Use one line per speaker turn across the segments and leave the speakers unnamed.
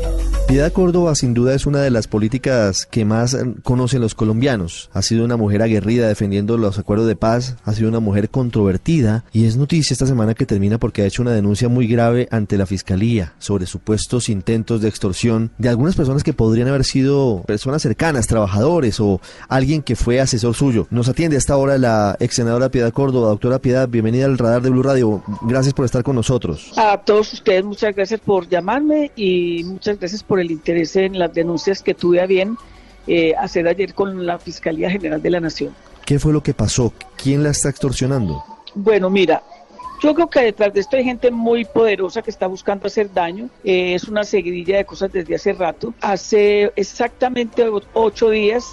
you.
Piedad Córdoba sin duda es una de las políticas que más eh, conocen los colombianos. Ha sido una mujer aguerrida defendiendo los acuerdos de paz, ha sido una mujer controvertida y es noticia esta semana que termina porque ha hecho una denuncia muy grave ante la fiscalía sobre supuestos intentos de extorsión de algunas personas que podrían haber sido personas cercanas, trabajadores o alguien que fue asesor suyo. Nos atiende a esta hora la ex senadora Piedad Córdoba. Doctora Piedad, bienvenida al radar de Blue Radio. Gracias por estar con nosotros.
A todos ustedes, muchas gracias por llamarme y muchas gracias por el interés en las denuncias que tuve a bien eh, hacer ayer con la Fiscalía General de la Nación.
¿Qué fue lo que pasó? ¿Quién la está extorsionando?
Bueno, mira, yo creo que detrás de esto hay gente muy poderosa que está buscando hacer daño. Eh, es una seguidilla de cosas desde hace rato. Hace exactamente ocho días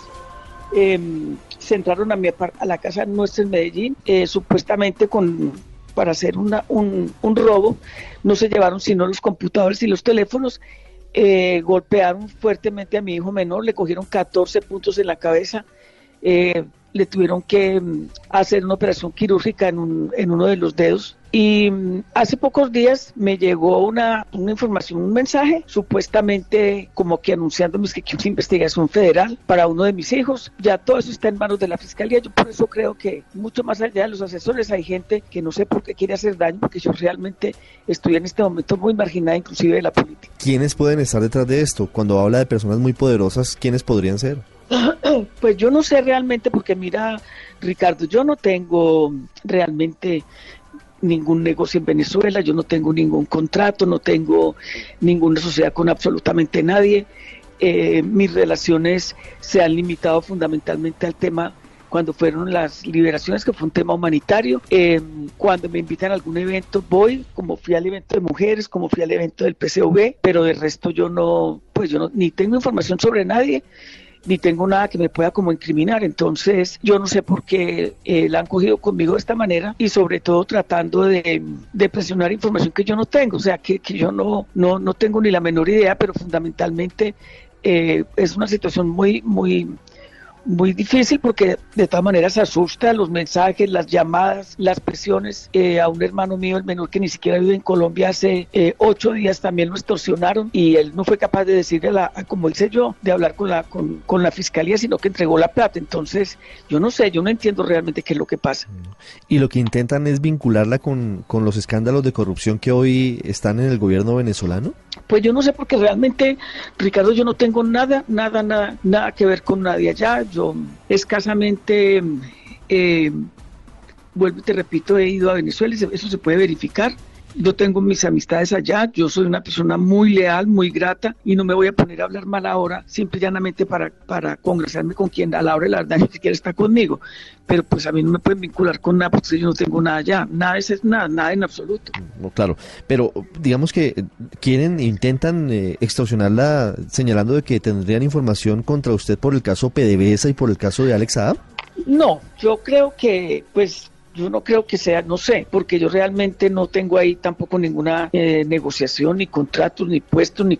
em, se entraron a, mi, a la casa nuestra en Medellín, eh, supuestamente con para hacer una, un, un robo. No se llevaron sino los computadores y los teléfonos eh, golpearon fuertemente a mi hijo menor, le cogieron 14 puntos en la cabeza, eh, le tuvieron que mm, hacer una operación quirúrgica en, en uno de los dedos y mm, hace pocos días me llegó una, información, un mensaje, supuestamente como que anunciándome que hay una investigación federal para uno de mis hijos. Ya todo eso está en manos de la fiscalía. Yo por eso creo que mucho más allá de los asesores hay gente que no sé por qué quiere hacer daño, porque yo realmente estoy en este momento muy marginada, inclusive de la política.
¿Quiénes pueden estar detrás de esto? Cuando habla de personas muy poderosas, ¿quiénes podrían ser?
Pues yo no sé realmente, porque mira, Ricardo, yo no tengo realmente ningún negocio en Venezuela, yo no tengo ningún contrato, no tengo ninguna sociedad con absolutamente nadie. Eh, mis relaciones se han limitado fundamentalmente al tema cuando fueron las liberaciones, que fue un tema humanitario. Eh, cuando me invitan a algún evento, voy, como fui al evento de mujeres, como fui al evento del PCV, pero de resto yo no, pues yo no, ni tengo información sobre nadie, ni tengo nada que me pueda como incriminar. Entonces, yo no sé por qué eh, la han cogido conmigo de esta manera y sobre todo tratando de, presionar información que yo no tengo, o sea, que, yo no, no, no tengo ni la menor idea, pero fundamentalmente eh, es una situación muy, muy, muy difícil porque de todas maneras asusta los mensajes, las llamadas, las presiones. Eh, a un hermano mío, el menor que ni siquiera vive en Colombia, hace eh, ocho días también lo extorsionaron y él no fue capaz de decirle, la, como hice yo, de hablar con la, con, con, la fiscalía, sino que entregó la plata. Entonces, yo no sé, yo no entiendo realmente qué es lo que pasa.
Y lo que intentan es vincularla con, con los escándalos de corrupción que hoy están en el gobierno venezolano.
Pues yo no sé porque realmente, Ricardo, yo no tengo nada, nada, nada, nada que ver con nadie allá. Yo escasamente, eh, vuelvo y te repito, he ido a Venezuela, eso se puede verificar. Yo tengo mis amistades allá, yo soy una persona muy leal, muy grata y no me voy a poner a hablar mal ahora, simple y llanamente para, para congrasarme con quien a la hora de la verdad ni siquiera está conmigo. Pero pues a mí no me pueden vincular con nada porque yo no tengo nada allá, nada es nada, nada en absoluto.
No, claro, pero digamos que quieren, intentan eh, extorsionarla señalando de que tendrían información contra usted por el caso PDVSA y por el caso de Alex Saab.
No, yo creo que pues yo no creo que sea, no sé, porque yo realmente no tengo ahí tampoco ninguna eh, negociación, ni contratos, ni puestos, ni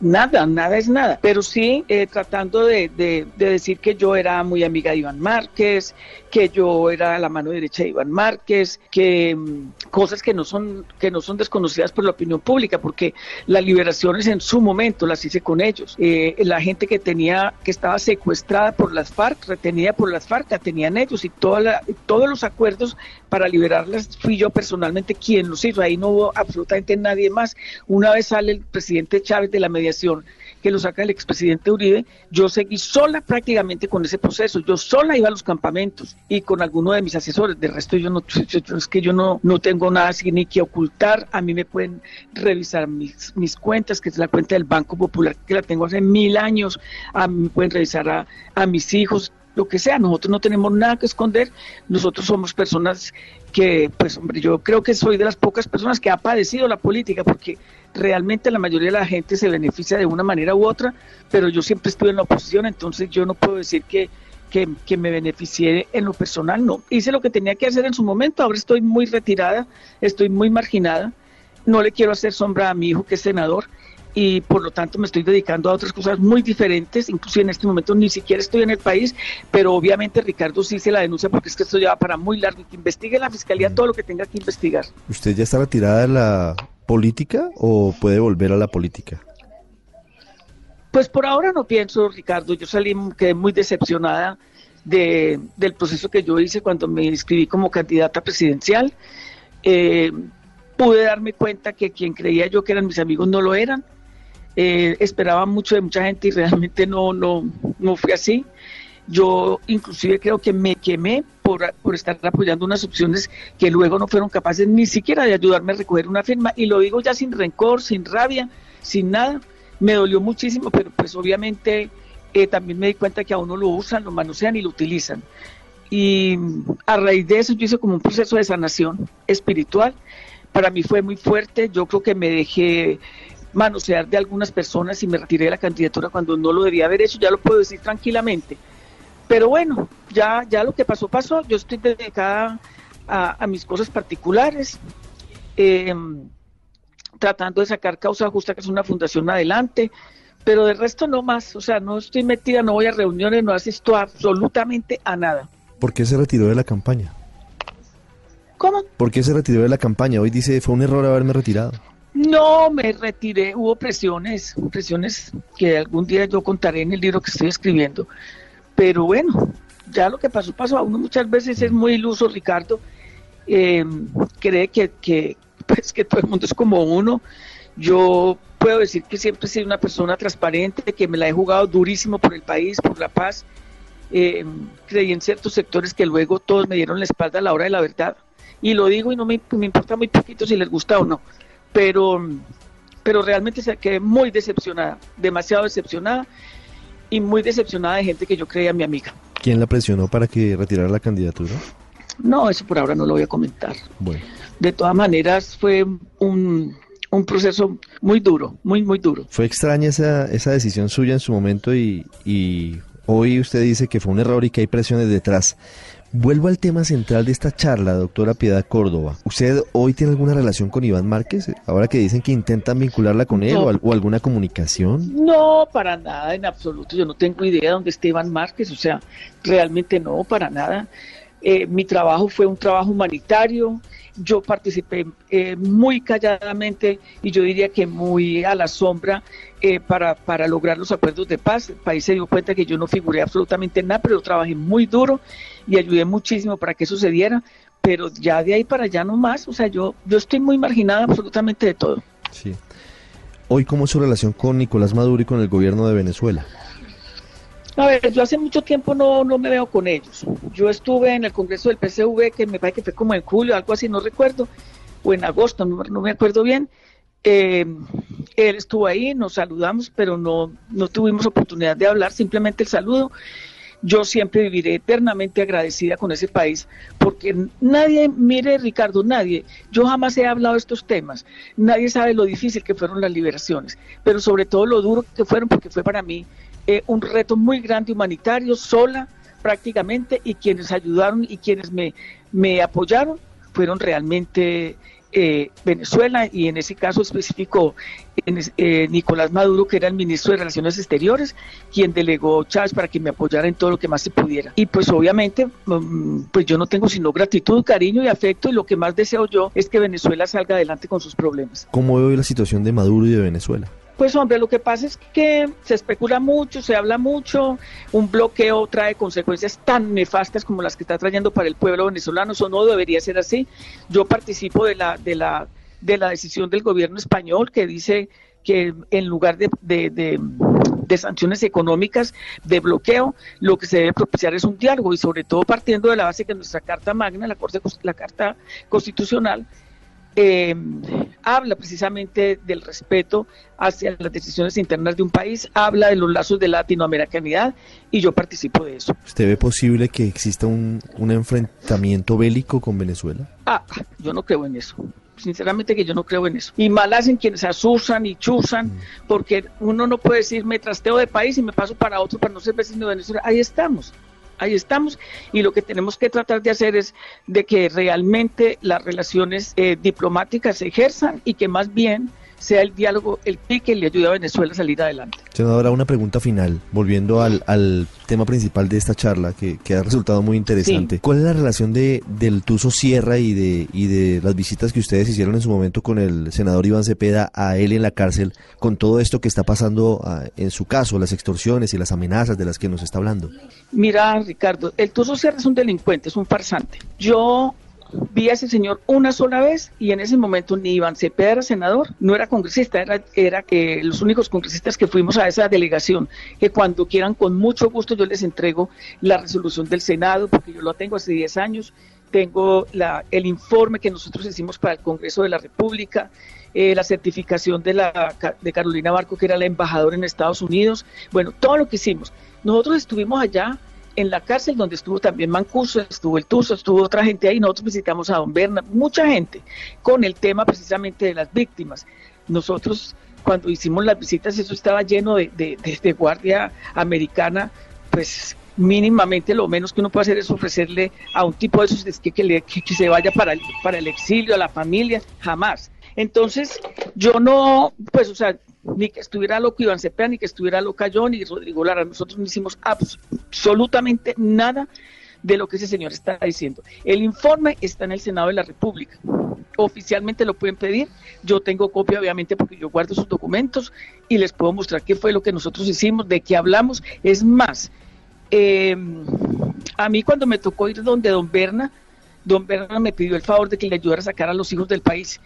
nada, nada es nada. Pero sí eh, tratando de, de, decir que yo era muy amiga de Iván Márquez, que yo era la mano derecha de Iván Márquez, que mm, cosas que no son que no son desconocidas por la opinión pública, porque las liberaciones en su momento las hice con ellos. Eh, la gente que tenía que estaba secuestrada por las FARC, retenida por las FARC, la tenían ellos y toda todos los acuerdos para liberarlas fui yo personalmente quien los hizo. Ahí no hubo absolutamente nadie más. Una vez sale el presidente Chávez de la mediación, que lo saca el expresidente Uribe, yo seguí sola prácticamente con ese proceso. Yo sola iba a los campamentos y con alguno de mis asesores. De resto, yo no, es que yo no, no tengo nada así ni que ocultar. A mí me pueden revisar mis, cuentas, que es la cuenta del Banco Popular, que la tengo hace mil años. A mí me pueden revisar a mis hijos lo que sea, nosotros no tenemos nada que esconder, nosotros somos personas que, pues hombre, yo creo que soy de las pocas personas que ha padecido la política, porque realmente la mayoría de la gente se beneficia de una manera u otra, pero yo siempre estuve en la oposición, entonces yo no puedo decir que, que, que me beneficié en lo personal, no. Hice lo que tenía que hacer en su momento, ahora estoy muy retirada, estoy muy marginada, no le quiero hacer sombra a mi hijo que es senador, y por lo tanto me estoy dedicando a otras cosas muy diferentes, inclusive en este momento ni siquiera estoy en el país, pero obviamente Ricardo sí se la denuncia porque es que esto ya para muy largo y que investigue la fiscalía mm. todo lo que tenga que investigar.
¿Usted ya está retirada de la política o puede volver a la política?
Pues por ahora no pienso, Ricardo, yo salí, quedé muy decepcionada de, del proceso que yo hice cuando me inscribí como candidata presidencial. Eh, pude darme cuenta que quien creía yo que eran mis amigos no lo eran eh, esperaba mucho de mucha gente y realmente no, no, no fue así. Yo inclusive creo que me quemé por, por, estar apoyando unas opciones que luego no fueron capaces ni siquiera de ayudarme a recoger una firma. Y lo digo ya sin rencor, sin rabia, sin nada. Me dolió muchísimo, pero pues obviamente eh, también me di cuenta que a uno lo usan, lo manosean y lo utilizan. Y a raíz de eso yo hice como un proceso de sanación espiritual. Para mí fue muy fuerte. Yo creo que me dejé manosear de algunas personas y me retiré de la candidatura cuando no lo debía haber hecho, ya lo puedo decir tranquilamente. Pero bueno, ya, ya lo que pasó, pasó. Yo estoy dedicada a, mis cosas particulares, em, tratando de sacar causa justa, que es una fundación adelante, pero de resto no más. O sea, no estoy metida, no voy a reuniones, no asisto absolutamente a nada.
¿Por qué se retiró de la campaña?
¿Cómo?
¿Por qué se retiró de la campaña? Hoy dice, fue un error haberme retirado.
No, me retiré, hubo presiones, presiones que algún día yo contaré en el libro que estoy escribiendo. Pero bueno, ya lo que pasó, pasó. A uno muchas veces es muy iluso, Ricardo. Eh, cree que, que, pues, que todo el mundo es como uno. Yo puedo decir que siempre he sido una persona transparente, que me la he jugado durísimo por el país, por la paz. Eh, creí en ciertos sectores que luego todos me dieron la espalda a la hora de la verdad. Y lo digo y no me, me importa muy poquito si les gusta o no pero, pero realmente se quedé muy decepcionada, demasiado decepcionada y muy decepcionada de gente que yo creía mi amiga.
¿Quién la presionó para que retirara la candidatura?
No, eso por ahora no lo voy a comentar. Bueno. De todas maneras fue un, un proceso muy duro, muy, muy duro.
Fue extraña esa, esa decisión suya en su momento y, y hoy usted dice que fue un error y que hay presiones detrás. Vuelvo al tema central de esta charla, doctora Piedad Córdoba. ¿Usted hoy tiene alguna relación con Iván Márquez? Ahora que dicen que intentan vincularla con él o, alguna comunicación.
No, para nada, en absoluto. Yo no tengo idea de dónde está Iván Márquez. O sea, realmente no, para nada. Eh, mi trabajo fue un trabajo humanitario. Yo participé eh, muy calladamente y yo diría que muy a la sombra eh, para, para lograr los acuerdos de paz. El país se dio cuenta que yo no figuré absolutamente en nada, pero trabajé muy duro y ayudé muchísimo para que sucediera, pero ya de ahí para allá no más, o sea, yo, yo estoy muy marginada absolutamente de todo.
Sí. Hoy, ¿cómo es su relación con Nicolás Maduro y con el gobierno de Venezuela?
A ver, yo hace mucho tiempo no, no me veo con ellos. Yo estuve en el Congreso del PCV, que me parece que fue como en julio, algo así, no recuerdo, o en agosto, no, me acuerdo bien. Eh, él estuvo ahí, nos saludamos, pero no, no tuvimos oportunidad de hablar, simplemente el saludo yo siempre viviré eternamente agradecida con ese país, porque nadie, mire Ricardo, nadie, yo jamás he hablado de estos temas, nadie sabe lo difícil que fueron las liberaciones, pero sobre todo lo duro que fueron, porque fue para mí eh, un reto muy grande humanitario, sola prácticamente, y quienes ayudaron y quienes me, me apoyaron fueron realmente eh, Venezuela y en ese caso específico eh, Nicolás Maduro, que era el ministro de Relaciones Exteriores, quien delegó Chávez para que me apoyara en todo lo que más se pudiera. Y pues obviamente, mm, pues yo no tengo sino gratitud, cariño y afecto y lo que más deseo yo es que Venezuela salga adelante con sus problemas.
¿Cómo veo la situación de Maduro y de Venezuela?
Pues hombre, lo que pasa es que se especula mucho, se habla mucho, un bloqueo trae consecuencias tan nefastas como las que está trayendo para el pueblo venezolano, eso no debería ser así. Yo participo de la, de la, de la decisión del gobierno español que dice que en lugar de, de, sanciones económicas, de bloqueo, lo que se debe propiciar es un diálogo y sobre todo partiendo de la base que nuestra Carta Magna, la, Corte, la Carta Constitucional, eh, habla precisamente del respeto hacia las decisiones internas de un país, habla de los lazos de latinoamericanidad y yo participo de eso.
¿Usted ve posible que exista un, un enfrentamiento bélico con Venezuela?
Ah, yo no creo en eso sinceramente que yo no creo en eso. Y mal hacen quienes asusan y chuzan, mm. porque uno no puede decir me trasteo de país y me paso para otro para no ser vecino de Venezuela. Ahí estamos ahí estamos. Y lo que tenemos que tratar de hacer es de que realmente las relaciones eh, diplomáticas se ejerzan y que más bien sea el diálogo el pique y le ayude a Venezuela a salir adelante.
Senadora, una pregunta final, volviendo al, al tema principal de esta charla, que, que ha resultado muy interesante. ¿Cuál es la relación de, del Tuso Sierra y de, y de las visitas que ustedes hicieron en su momento con el senador Iván Cepeda a él en la cárcel, con todo esto que está pasando ah, en su caso, las extorsiones y las amenazas de las que nos está hablando?
Mira, Ricardo, el Tuso Sierra es un delincuente, es un farsante. Yo vi a ese señor una sola vez y en ese momento ni Iván Cepeda era senador, no era congresista, era, era los únicos congresistas que fuimos a esa delegación, que cuando quieran con mucho gusto yo les entrego la resolución del Senado, porque yo lo tengo hace 10 años, tengo la, el informe que nosotros hicimos para el Congreso de la República, eh, la certificación de, la, de Carolina Barco, que era la embajadora en Estados Unidos, bueno, todo lo que hicimos. Nosotros estuvimos allá en la cárcel donde estuvo también Mancuso, estuvo el Tuso, estuvo otra gente ahí, nosotros visitamos a Don Berna, mucha gente, con el tema precisamente de las víctimas. Nosotros cuando hicimos las visitas eso estaba lleno de, de, guardia americana, pues mínimamente lo menos que uno puede hacer es ofrecerle a un tipo de esos que, que, que, se vaya para el, para el exilio, a la familia, jamás. Entonces, yo no, pues, o sea, ni que estuviera loco Iván Cepeda, ni que estuviera loca yo, ni Rodrigo Lara. Nosotros no hicimos absolutamente nada de lo que ese señor está diciendo. El informe está en el Senado de la República. Oficialmente lo pueden pedir. Yo tengo copia, obviamente, porque yo guardo sus documentos y les puedo mostrar qué fue lo que nosotros hicimos, de qué hablamos. Es más, eh, a mí cuando me tocó ir donde don Berna, don Berna me pidió el favor de que le ayudara a sacar a los hijos del país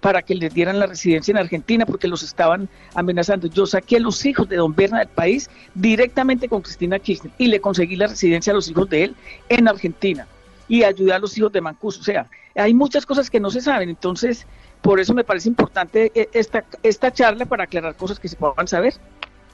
para que les dieran la residencia en Argentina porque los estaban amenazando. Yo saqué a los hijos de don Berna del país directamente con Cristina Kirchner y le conseguí la residencia a los hijos de él en Argentina y ayudé a los hijos de Mancuso. O sea, hay muchas cosas que no se saben, entonces por eso me parece importante eh, esta, esta charla para aclarar cosas que se puedan saber.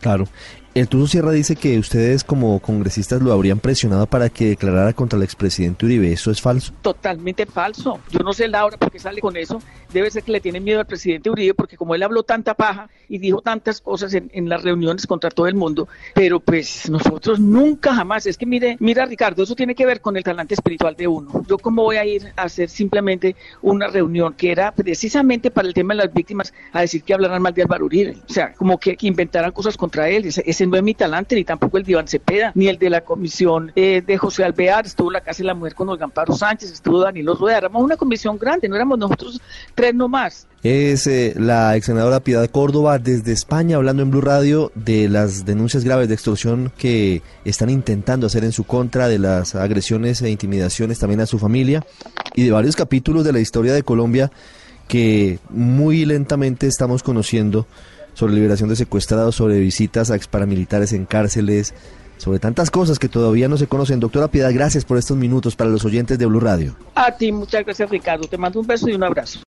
Claro. El Tuso Sierra dice que ustedes como congresistas lo habrían presionado para que declarara contra el expresidente Uribe. ¿Eso es falso?
Totalmente falso. Yo no sé Laura por qué sale con eso. Debe ser que le tienen miedo al presidente Uribe porque como él habló tanta paja y dijo tantas cosas en, en las reuniones contra todo el mundo, pero pues nosotros nunca jamás. Es que mire, mira Ricardo, eso tiene que ver con el talante espiritual de uno. Yo cómo voy a ir a hacer simplemente una reunión que era precisamente para el tema de las víctimas a decir que hablaran mal de Álvaro Uribe. O sea, como que, inventaran cosas contra él. ese no es mi talante, ni tampoco el de Iván Cepeda, ni el de la comisión eh, de José Alvear, estuvo la Casa de la Mujer con Olga Amparo Sánchez, estuvo Danilo Rueda, éramos una comisión grande, no éramos nosotros tres nomás.
Es eh, la ex senadora Piedad Córdoba desde España hablando en Blue Radio de las denuncias graves de extorsión que están intentando hacer en su contra, de las agresiones e intimidaciones también a su familia y de varios capítulos de la historia de Colombia que muy lentamente estamos conociendo sobre liberación de secuestrados, sobre visitas a exparamilitares en cárceles, sobre tantas cosas que todavía no se conocen. Doctora Piedad, gracias por estos minutos para los oyentes de Blue Radio.
A ti, muchas gracias Ricardo. Te mando un beso y un abrazo.